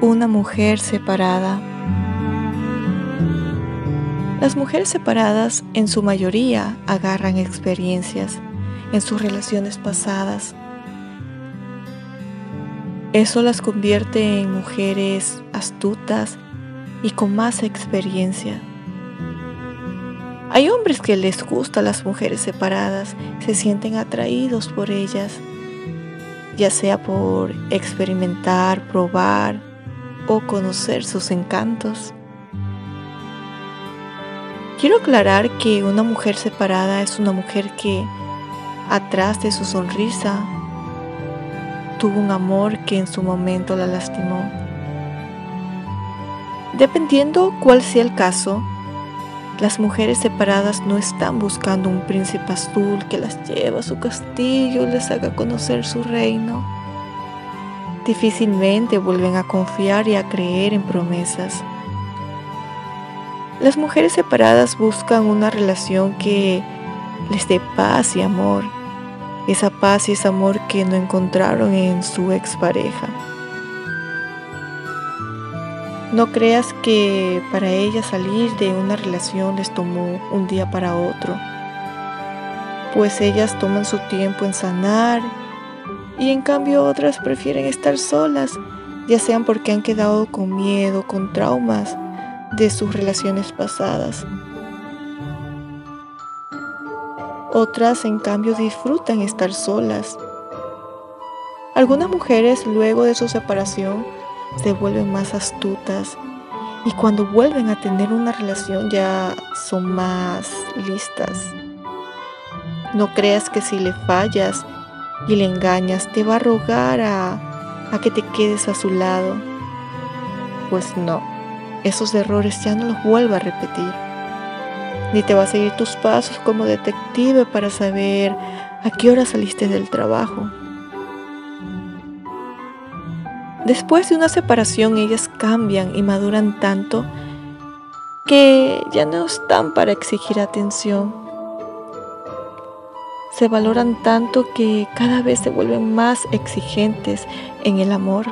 Una mujer separada. Las mujeres separadas en su mayoría agarran experiencias en sus relaciones pasadas. Eso las convierte en mujeres astutas y con más experiencia. Hay hombres que les gustan las mujeres separadas, se sienten atraídos por ellas, ya sea por experimentar, probar o conocer sus encantos. Quiero aclarar que una mujer separada es una mujer que, atrás de su sonrisa, tuvo un amor que en su momento la lastimó. Dependiendo cuál sea el caso, las mujeres separadas no están buscando un príncipe azul que las lleve a su castillo y les haga conocer su reino. Difícilmente vuelven a confiar y a creer en promesas. Las mujeres separadas buscan una relación que les dé paz y amor, esa paz y ese amor que no encontraron en su expareja. No creas que para ellas salir de una relación les tomó un día para otro, pues ellas toman su tiempo en sanar y en cambio otras prefieren estar solas, ya sean porque han quedado con miedo, con traumas de sus relaciones pasadas. Otras, en cambio, disfrutan estar solas. Algunas mujeres, luego de su separación, se vuelven más astutas y cuando vuelven a tener una relación ya son más listas. No creas que si le fallas y le engañas, te va a rogar a, que te quedes a su lado. Pues no esos errores ya no los vuelva a repetir. Ni te va a seguir tus pasos como detective para saber a qué hora saliste del trabajo. Después de una separación ellas cambian y maduran tanto que ya no están para exigir atención. Se valoran tanto que cada vez se vuelven más exigentes en el amor.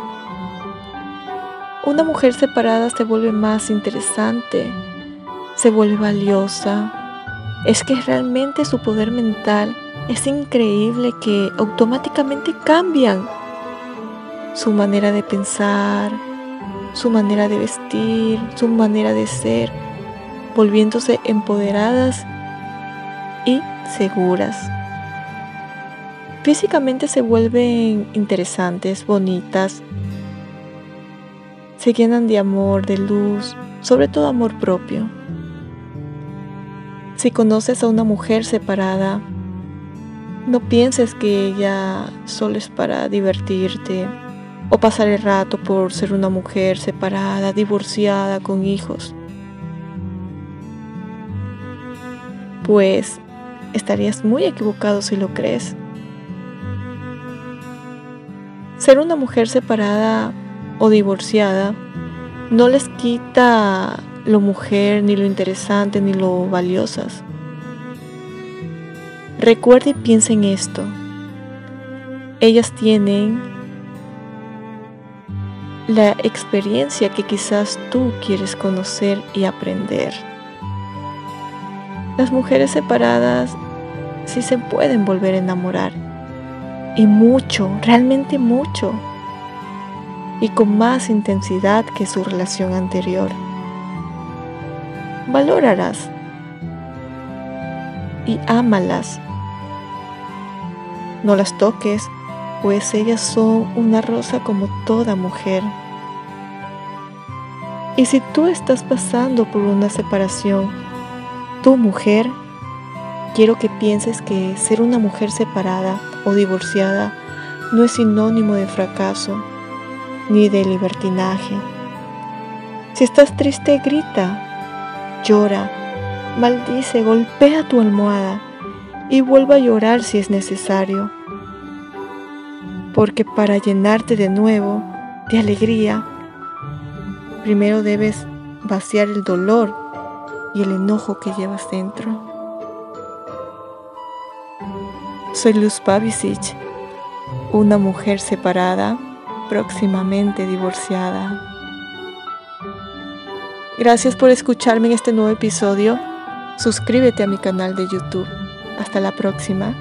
Una mujer separada se vuelve más interesante, se vuelve valiosa. Es que realmente su poder mental es increíble que automáticamente cambian su manera de pensar, su manera de vestir, su manera de ser, volviéndose empoderadas y seguras. Físicamente se vuelven interesantes, bonitas, se llenan de amor, de luz, sobre todo amor propio. Si conoces a una mujer separada, no pienses que ella solo es para divertirte o pasar el rato por ser una mujer separada, divorciada, con hijos. Pues estarías muy equivocado si lo crees. Ser una mujer separada o divorciada no les quita lo mujer, ni lo interesante, ni lo valiosas. Recuerda y piensa en esto. Ellas tienen la experiencia que quizás tú quieres conocer y aprender. Las mujeres separadas sí se pueden volver a enamorar. Y mucho, realmente mucho y con más intensidad que su relación anterior. Valórarás y ámalas. No las toques, pues ellas son una rosa como toda mujer. Y si tú estás pasando por una separación, tu mujer, quiero que pienses que ser una mujer separada o divorciada no es sinónimo de fracaso ni de libertinaje. Si estás triste, grita, llora, maldice, golpea tu almohada y vuelva a llorar si es necesario. Porque para llenarte de nuevo de alegría, primero debes vaciar el dolor y el enojo que llevas dentro. Soy Luz Pavicic, una mujer separada, próximamente divorciada. Gracias por escucharme en este nuevo episodio. Suscríbete a mi canal de YouTube. Hasta la próxima.